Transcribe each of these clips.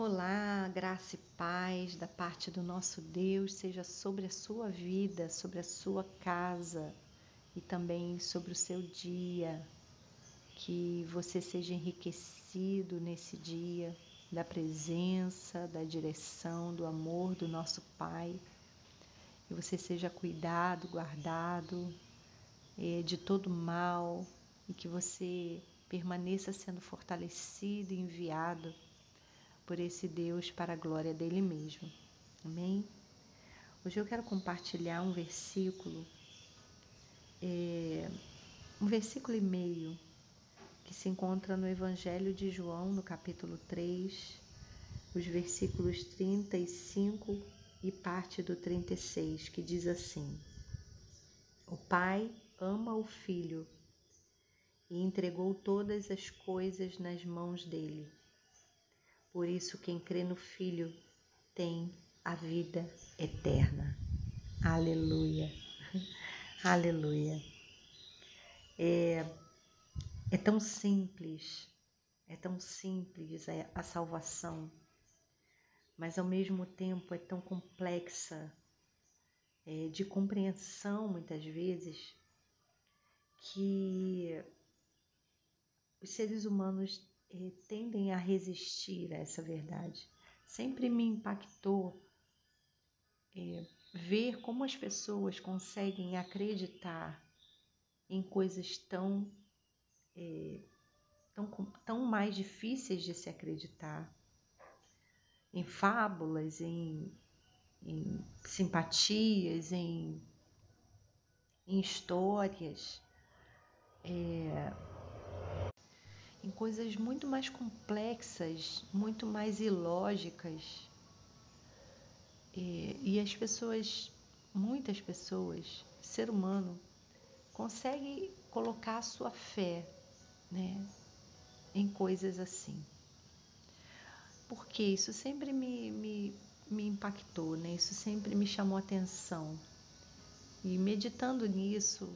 Olá, graça e paz da parte do nosso Deus seja sobre a sua vida, sobre a sua casa e também sobre o seu dia. Que você seja enriquecido nesse dia da presença, da direção, do amor do nosso Pai. Que você seja cuidado, guardado eh, de todo mal e que você permaneça sendo fortalecido e enviado por esse Deus para a glória dele mesmo. Amém? Hoje eu quero compartilhar um versículo, é, um versículo e meio, que se encontra no Evangelho de João, no capítulo 3, os versículos 35 e parte do 36, que diz assim: O Pai ama o Filho e entregou todas as coisas nas mãos dele. Por isso, quem crê no Filho tem a vida eterna. Aleluia, aleluia. É, é tão simples, é tão simples a, salvação, mas ao mesmo tempo é tão complexa é, de compreensão muitas vezes que os seres humanos tendem a resistir a essa verdade. Sempre me impactou eh, ver como as pessoas conseguem acreditar em coisas tão, eh, tão, tão mais difíceis de se acreditar, em fábulas, em, em simpatias, em, em histórias. É, em coisas muito mais complexas, muito mais ilógicas. E, e as pessoas, muitas pessoas, ser humano, consegue colocar a sua fé né, em coisas assim. Porque isso sempre me, me, me impactou, né? isso sempre me chamou atenção. E meditando nisso,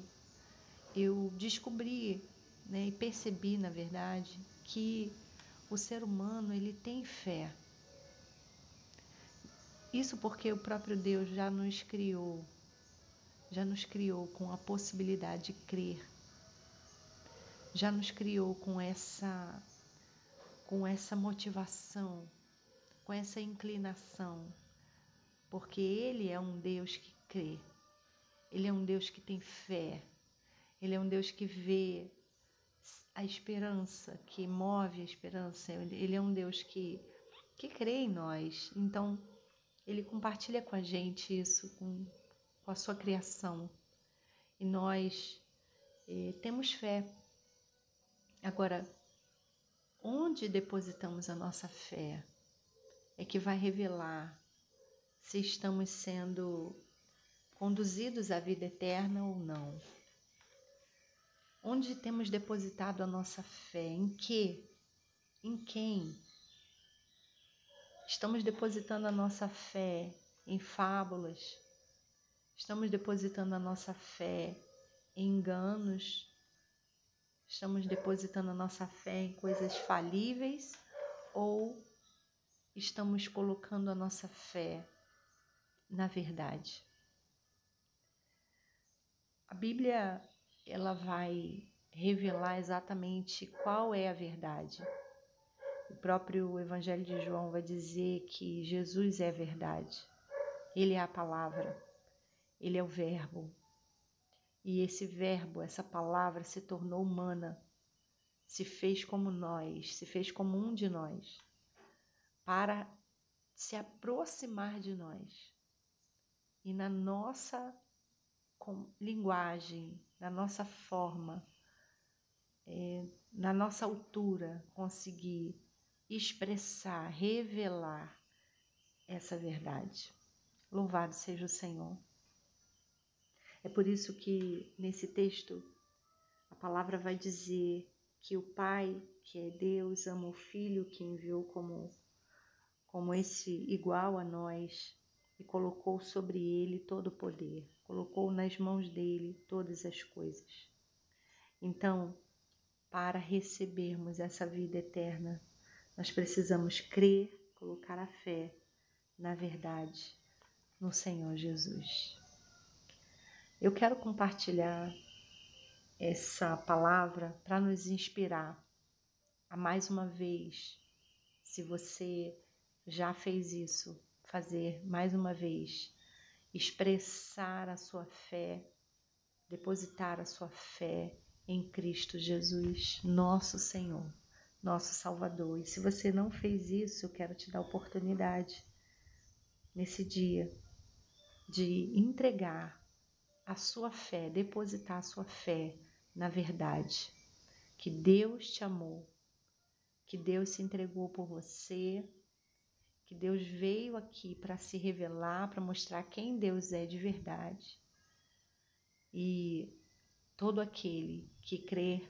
eu descobri né, e percebi, na verdade, que o ser humano ele tem fé. Isso porque o próprio Deus já nos criou, já nos criou com a possibilidade de crer, já nos criou com essa, com essa motivação, com essa inclinação, porque Ele é um Deus que crê, Ele é um Deus que tem fé, Ele é um Deus que vê a esperança, que move a esperança. Ele é um Deus que, que crê em nós. Então, ele compartilha com a gente isso, com, com a sua criação. E nós eh, temos fé. Agora, onde depositamos a nossa fé é que vai revelar se estamos sendo conduzidos à vida eterna ou não. Onde temos depositado a nossa fé? Em que? Em quem? Estamos depositando a nossa fé em fábulas? Estamos depositando a nossa fé em enganos? Estamos depositando a nossa fé em coisas falíveis? Ou estamos colocando a nossa fé na verdade? A Bíblia ela vai revelar exatamente qual é a verdade. O próprio Evangelho de João vai dizer que Jesus é a verdade. Ele é a palavra. Ele é o Verbo. E esse Verbo, essa palavra, se tornou humana, se fez como nós, se fez como um de nós, para se aproximar de nós. E na nossa linguagem, na nossa forma, é, na nossa altura, conseguir expressar, revelar essa verdade. Louvado seja o Senhor. É por isso que nesse texto a palavra vai dizer que o Pai, que é Deus, ama o Filho que enviou como, como esse igual a nós e colocou sobre ele todo o poder colocou nas mãos dele todas as coisas. Então, para recebermos essa vida eterna, nós precisamos crer, colocar a fé na verdade no Senhor Jesus. Eu quero compartilhar essa palavra para nos inspirar a mais uma vez, se você já fez isso, fazer mais uma vez, expressar a sua fé, depositar a sua fé em Cristo Jesus, nosso Senhor, nosso Salvador. E se você não fez isso, eu quero te dar a oportunidade nesse dia de entregar a sua fé, depositar a sua fé na verdade, que Deus te amou, que Deus se entregou por você, que Deus veio aqui para se revelar, para mostrar quem Deus é de verdade. E todo aquele que crê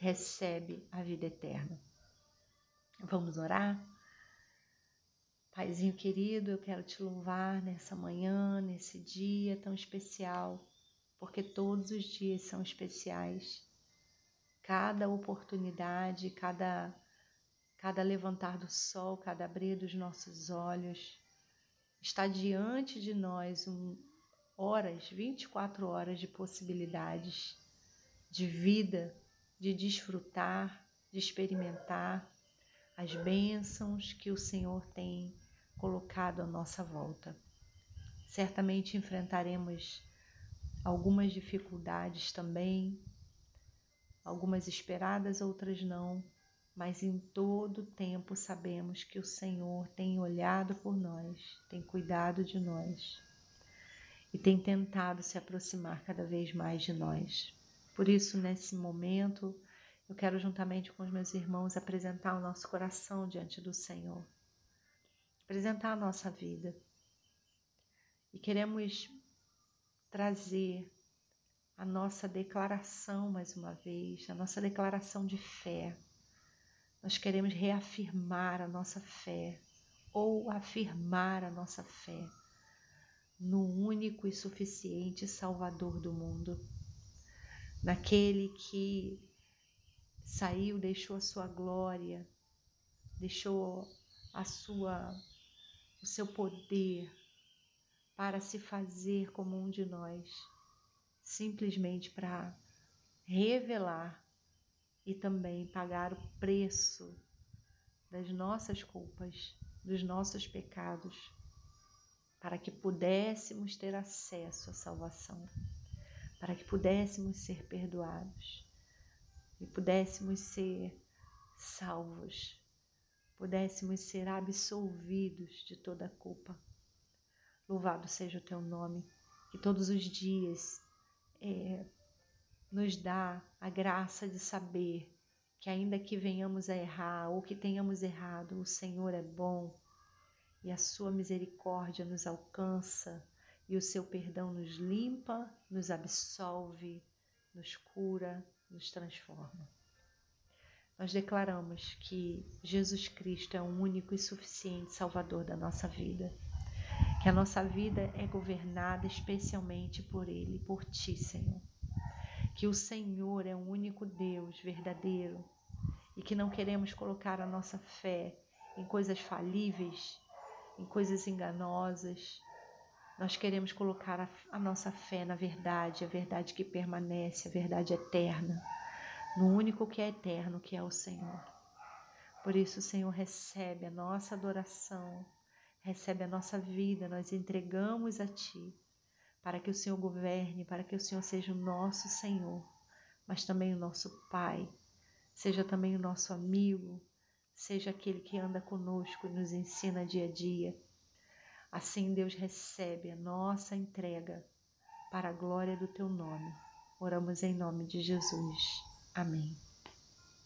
recebe a vida eterna. Vamos orar? Paizinho querido, eu quero te louvar nessa manhã, nesse dia tão especial, porque todos os dias são especiais. Cada oportunidade, cada cada levantar do sol, cada abrir dos nossos olhos, está diante de nós um, horas, 24 horas de possibilidades de vida, de desfrutar, de experimentar as bênçãos que o Senhor tem colocado à nossa volta. Certamente enfrentaremos algumas dificuldades também, algumas esperadas, outras não, mas em todo tempo sabemos que o Senhor tem olhado por nós, tem cuidado de nós e tem tentado se aproximar cada vez mais de nós. Por isso, nesse momento, eu quero, juntamente com os meus irmãos, apresentar o nosso coração diante do Senhor apresentar a nossa vida. E queremos trazer a nossa declaração mais uma vez, a nossa declaração de fé. Nós queremos reafirmar a nossa fé ou afirmar a nossa fé no único e suficiente Salvador do mundo, naquele que saiu, deixou a sua glória, deixou a sua o seu poder para se fazer como um de nós, simplesmente para revelar e também pagar o preço das nossas culpas, dos nossos pecados, para que pudéssemos ter acesso à salvação, para que pudéssemos ser perdoados e pudéssemos ser salvos pudéssemos ser absolvidos de toda culpa. Louvado seja o teu nome, que todos os dias é, nos dá a graça de saber que, ainda que venhamos a errar ou que tenhamos errado, o Senhor é bom e a sua misericórdia nos alcança e o seu perdão nos limpa, nos absolve, nos cura, nos transforma nós declaramos que Jesus Cristo é o único e suficiente Salvador da nossa vida. Que a nossa vida é governada especialmente por Ele, por Ti, Senhor. Que o Senhor é o único Deus verdadeiro e que não queremos colocar a nossa fé em coisas falíveis, em coisas enganosas. Nós queremos colocar a, a nossa fé na verdade, a verdade que permanece, a verdade eterna no único que é eterno, que é o Senhor. Por isso, o Senhor recebe a nossa adoração, recebe a nossa vida, nós entregamos a Ti, para que o Senhor governe, para que o Senhor seja o nosso Senhor, mas também o nosso Pai, seja também o nosso amigo, seja aquele que anda conosco e nos ensina dia a dia. Assim, Deus recebe a nossa entrega para a glória do Teu nome. Oramos em nome de Jesus. Amém.